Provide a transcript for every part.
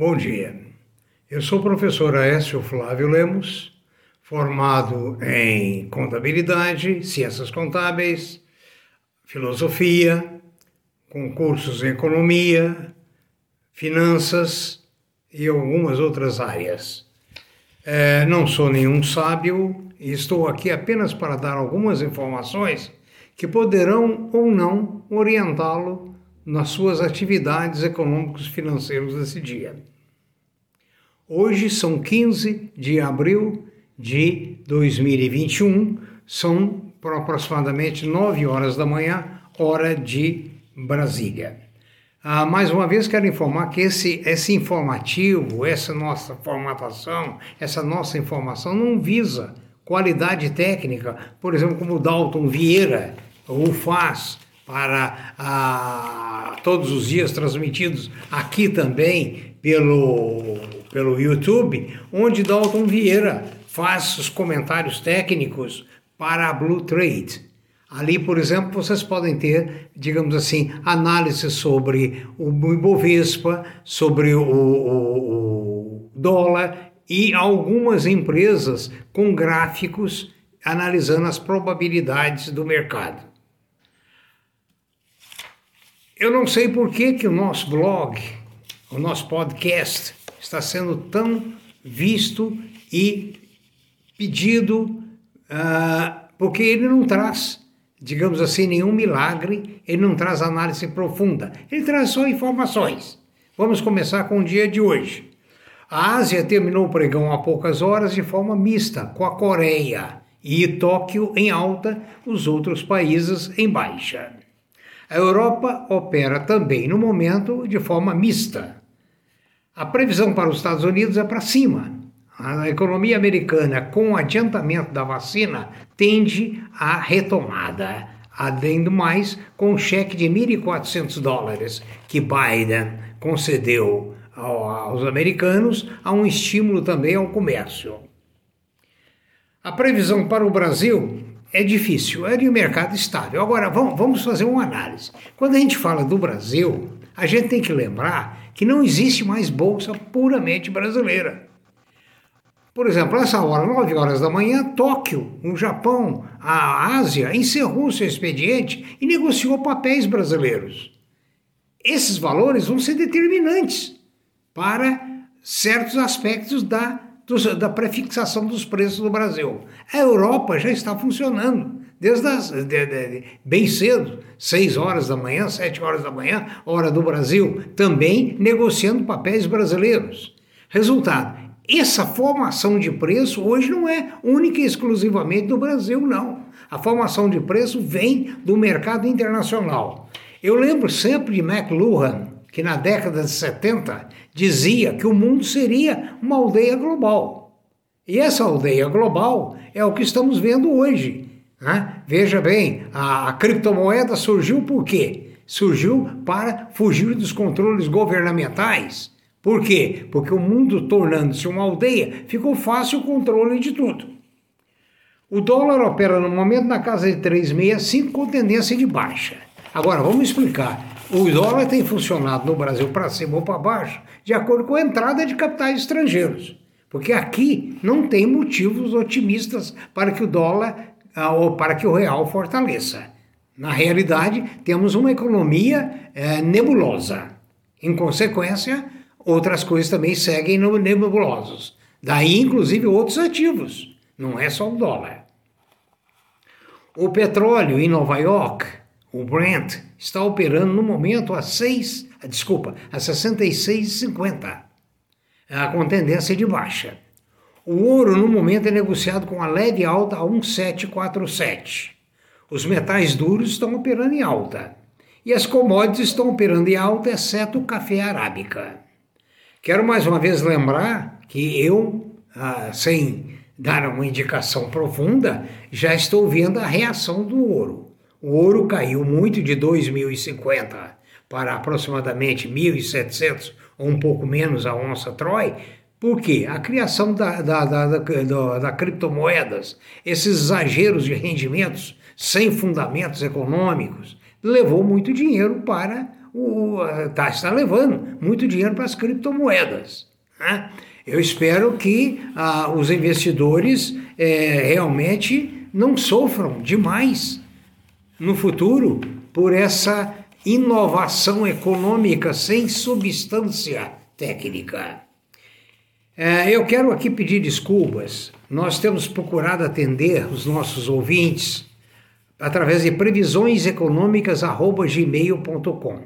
Bom dia. Eu sou o professor Aécio Flávio Lemos, formado em contabilidade, ciências contábeis, filosofia, concursos em economia, finanças e algumas outras áreas. É, não sou nenhum sábio e estou aqui apenas para dar algumas informações que poderão ou não orientá-lo nas suas atividades econômicos financeiros desse dia. Hoje são 15 de abril de 2021, são aproximadamente 9 horas da manhã, hora de Brasília. Ah, mais uma vez quero informar que esse, esse informativo, essa nossa formatação, essa nossa informação não visa qualidade técnica, por exemplo, como o Dalton Vieira o faz para ah, todos os dias transmitidos aqui também pelo, pelo YouTube, onde Dalton Vieira faz os comentários técnicos para a Blue Trade. Ali, por exemplo, vocês podem ter, digamos assim, análises sobre o Ibovespa, sobre o, o, o dólar e algumas empresas com gráficos analisando as probabilidades do mercado. Eu não sei por que, que o nosso blog, o nosso podcast, está sendo tão visto e pedido, uh, porque ele não traz, digamos assim, nenhum milagre, ele não traz análise profunda, ele traz só informações. Vamos começar com o dia de hoje. A Ásia terminou o pregão há poucas horas de forma mista, com a Coreia e Tóquio em alta, os outros países em baixa. A Europa opera também, no momento, de forma mista. A previsão para os Estados Unidos é para cima. A economia americana, com o adiantamento da vacina, tende à retomada. Além do mais, com o cheque de 1.400 dólares que Biden concedeu aos americanos, há um estímulo também ao comércio. A previsão para o Brasil é difícil, é de um mercado estável. Agora, vamos, vamos fazer uma análise. Quando a gente fala do Brasil, a gente tem que lembrar que não existe mais bolsa puramente brasileira. Por exemplo, essa hora, 9 horas da manhã, Tóquio, no Japão, a Ásia, encerrou seu expediente e negociou papéis brasileiros. Esses valores vão ser determinantes para certos aspectos da da prefixação dos preços no Brasil. A Europa já está funcionando, desde as, de, de, bem cedo, 6 horas da manhã, 7 horas da manhã, hora do Brasil, também negociando papéis brasileiros. Resultado, essa formação de preço hoje não é única e exclusivamente do Brasil, não. A formação de preço vem do mercado internacional. Eu lembro sempre de McLuhan, que na década de 70 dizia que o mundo seria uma aldeia global. E essa aldeia global é o que estamos vendo hoje. Né? Veja bem, a, a criptomoeda surgiu por quê? Surgiu para fugir dos controles governamentais. Por quê? Porque o mundo tornando-se uma aldeia, ficou fácil o controle de tudo. O dólar opera no momento na casa de 3,65 com tendência de baixa. Agora, vamos explicar. O dólar tem funcionado no Brasil para cima ou para baixo de acordo com a entrada de capitais estrangeiros. Porque aqui não tem motivos otimistas para que o dólar ah, ou para que o real fortaleça. Na realidade, temos uma economia é, nebulosa. Em consequência, outras coisas também seguem nebulosos. Daí, inclusive, outros ativos. Não é só o dólar. O petróleo em Nova York o Brent está operando no momento a 6, desculpa, a 66,50, com tendência de baixa. O ouro no momento é negociado com a leve alta a 1747. Os metais duros estão operando em alta. E as commodities estão operando em alta, exceto o café arábica. Quero mais uma vez lembrar que eu, ah, sem dar uma indicação profunda, já estou vendo a reação do ouro. O ouro caiu muito de 2.050 para aproximadamente 1.700 ou um pouco menos a onça Troy. Por quê? A criação da, da, da, da, da criptomoedas, esses exageros de rendimentos sem fundamentos econômicos, levou muito dinheiro para tá, está levando muito dinheiro para as criptomoedas. Né? Eu espero que ah, os investidores é, realmente não sofram demais no futuro por essa inovação econômica sem substância técnica. É, eu quero aqui pedir desculpas. Nós temos procurado atender os nossos ouvintes através de previsioneseconômicas@gmail.com.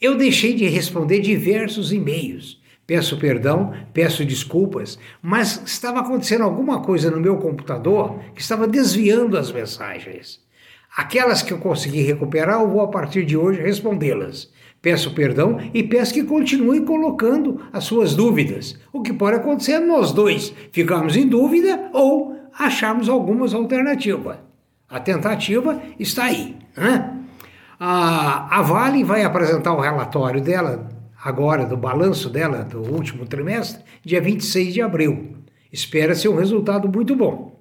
Eu deixei de responder diversos e-mails. Peço perdão, peço desculpas, mas estava acontecendo alguma coisa no meu computador que estava desviando as mensagens. Aquelas que eu consegui recuperar, eu vou a partir de hoje respondê-las. Peço perdão e peço que continue colocando as suas dúvidas. O que pode acontecer é nós dois ficarmos em dúvida ou acharmos algumas alternativas. A tentativa está aí. Né? A, a Vale vai apresentar o relatório dela, agora, do balanço dela do último trimestre, dia 26 de abril. Espera-se um resultado muito bom.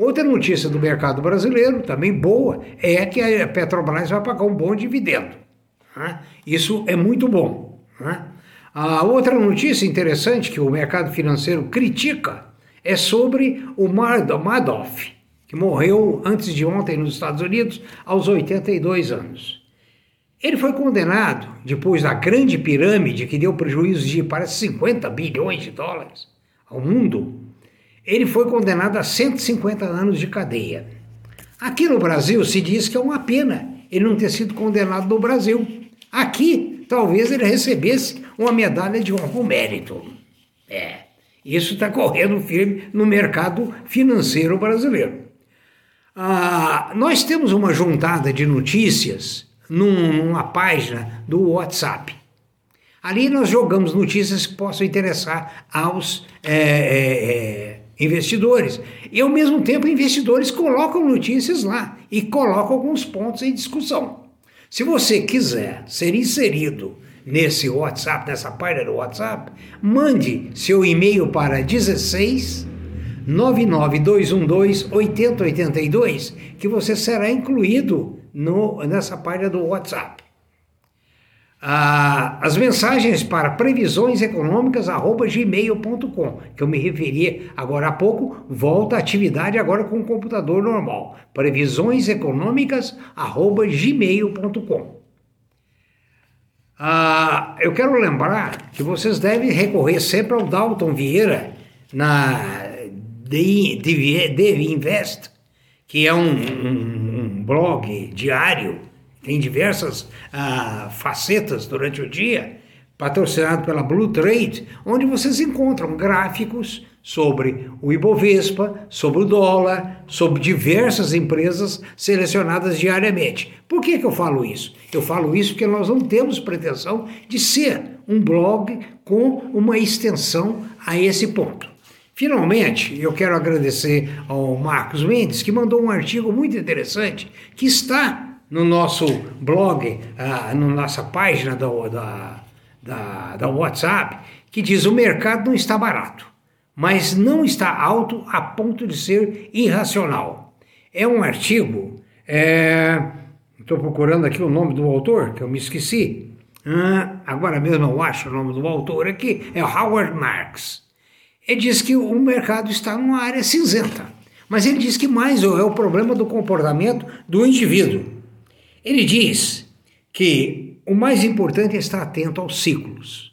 Outra notícia do mercado brasileiro, também boa, é que a Petrobras vai pagar um bom dividendo. Né? Isso é muito bom. Né? A outra notícia interessante que o mercado financeiro critica é sobre o Madoff, que morreu antes de ontem nos Estados Unidos, aos 82 anos. Ele foi condenado depois da grande pirâmide que deu prejuízo de parece 50 bilhões de dólares ao mundo. Ele foi condenado a 150 anos de cadeia. Aqui no Brasil se diz que é uma pena ele não ter sido condenado no Brasil. Aqui, talvez ele recebesse uma medalha de honra ao mérito. É, isso está correndo firme no mercado financeiro brasileiro. Ah, nós temos uma juntada de notícias numa página do WhatsApp. Ali nós jogamos notícias que possam interessar aos é, é, é, investidores. E ao mesmo tempo, investidores colocam notícias lá e colocam alguns pontos em discussão. Se você quiser ser inserido nesse WhatsApp, nessa página do WhatsApp, mande seu e-mail para 16 99212 8082 que você será incluído no, nessa página do WhatsApp. Ah, as mensagens para previsões econômicas gmail.com, que eu me referi agora há pouco, volta à atividade agora com o computador normal. Previsões econômicas gmail.com. Ah, eu quero lembrar que vocês devem recorrer sempre ao Dalton Vieira na The, Invest, que é um, um, um blog diário tem diversas ah, facetas durante o dia, patrocinado pela Blue Trade, onde vocês encontram gráficos sobre o Ibovespa, sobre o dólar, sobre diversas empresas selecionadas diariamente. Por que, que eu falo isso? Eu falo isso porque nós não temos pretensão de ser um blog com uma extensão a esse ponto. Finalmente, eu quero agradecer ao Marcos Mendes, que mandou um artigo muito interessante que está no nosso blog, ah, na nossa página do, da, da, da WhatsApp, que diz o mercado não está barato, mas não está alto a ponto de ser irracional. É um artigo, estou é, procurando aqui o nome do autor, que eu me esqueci. Ah, agora mesmo eu acho o nome do autor aqui, é Howard Marks. Ele diz que o mercado está numa área cinzenta, mas ele diz que mais é o problema do comportamento do indivíduo. Ele diz que o mais importante é estar atento aos ciclos.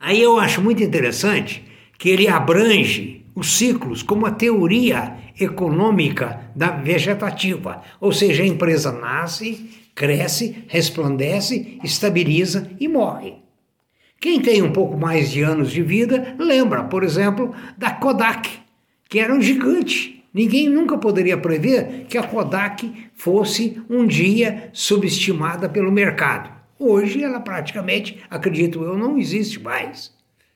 Aí eu acho muito interessante que ele abrange os ciclos como a teoria econômica da vegetativa, ou seja, a empresa nasce, cresce, resplandece, estabiliza e morre. Quem tem um pouco mais de anos de vida lembra, por exemplo, da Kodak, que era um gigante Ninguém nunca poderia prever que a Kodak fosse um dia subestimada pelo mercado. Hoje ela praticamente, acredito eu, não existe mais.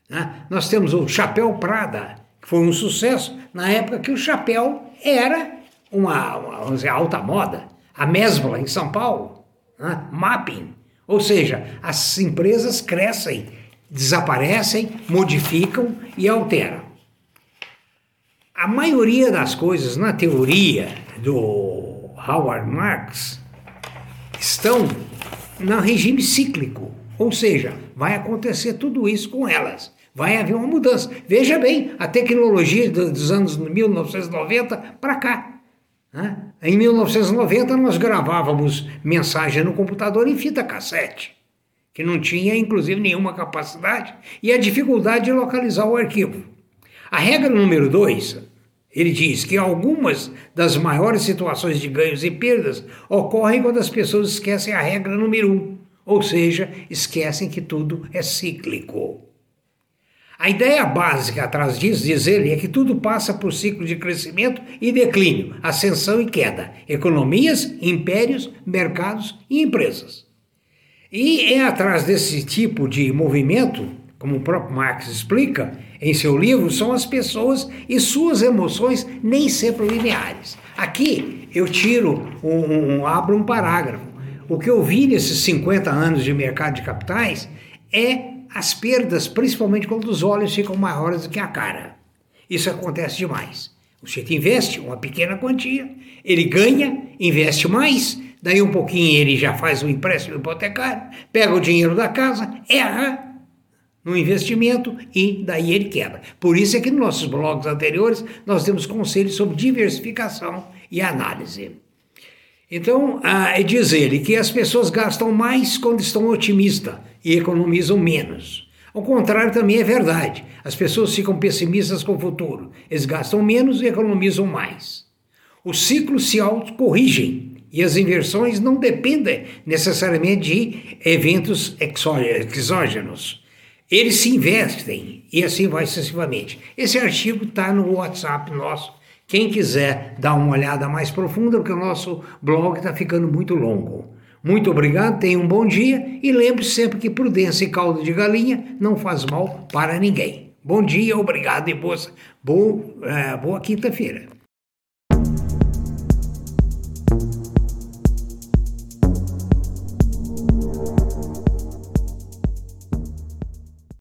Né? Nós temos o chapéu Prada, que foi um sucesso na época que o chapéu era uma, uma dizer, alta moda. A Mesbla, em São Paulo, né? Mapping. Ou seja, as empresas crescem, desaparecem, modificam e alteram. A maioria das coisas na teoria do Howard Marks estão no regime cíclico. Ou seja, vai acontecer tudo isso com elas. Vai haver uma mudança. Veja bem, a tecnologia dos anos 1990 para cá. Né? Em 1990 nós gravávamos mensagem no computador em fita cassete, que não tinha inclusive nenhuma capacidade e a dificuldade de localizar o arquivo. A regra número 2, ele diz que algumas das maiores situações de ganhos e perdas ocorrem quando as pessoas esquecem a regra número 1, um, ou seja, esquecem que tudo é cíclico. A ideia básica atrás disso, diz ele, é que tudo passa por ciclo de crescimento e declínio, ascensão e queda, economias, impérios, mercados e empresas. E é atrás desse tipo de movimento, como o próprio Marx explica em seu livro, são as pessoas e suas emoções nem sempre lineares. Aqui eu tiro, um, um, abro um parágrafo. O que eu vi nesses 50 anos de mercado de capitais é as perdas, principalmente quando os olhos ficam maiores do que a cara. Isso acontece demais. O sujeito investe uma pequena quantia, ele ganha, investe mais, daí um pouquinho ele já faz um empréstimo hipotecário, pega o dinheiro da casa, erra no investimento e daí ele quebra. Por isso é que nos nossos blogs anteriores nós temos conselhos sobre diversificação e análise. Então, ah, diz ele que as pessoas gastam mais quando estão otimistas e economizam menos. Ao contrário, também é verdade. As pessoas ficam pessimistas com o futuro. Eles gastam menos e economizam mais. Os ciclos se autocorrigem e as inversões não dependem necessariamente de eventos exógenos. Eles se investem e assim vai sucessivamente. Esse artigo está no WhatsApp nosso quem quiser dar uma olhada mais profunda, porque o nosso blog está ficando muito longo. Muito obrigado, tenha um bom dia e lembre -se sempre que prudência e caldo de galinha não faz mal para ninguém. Bom dia, obrigado e boa, boa, é, boa quinta-feira.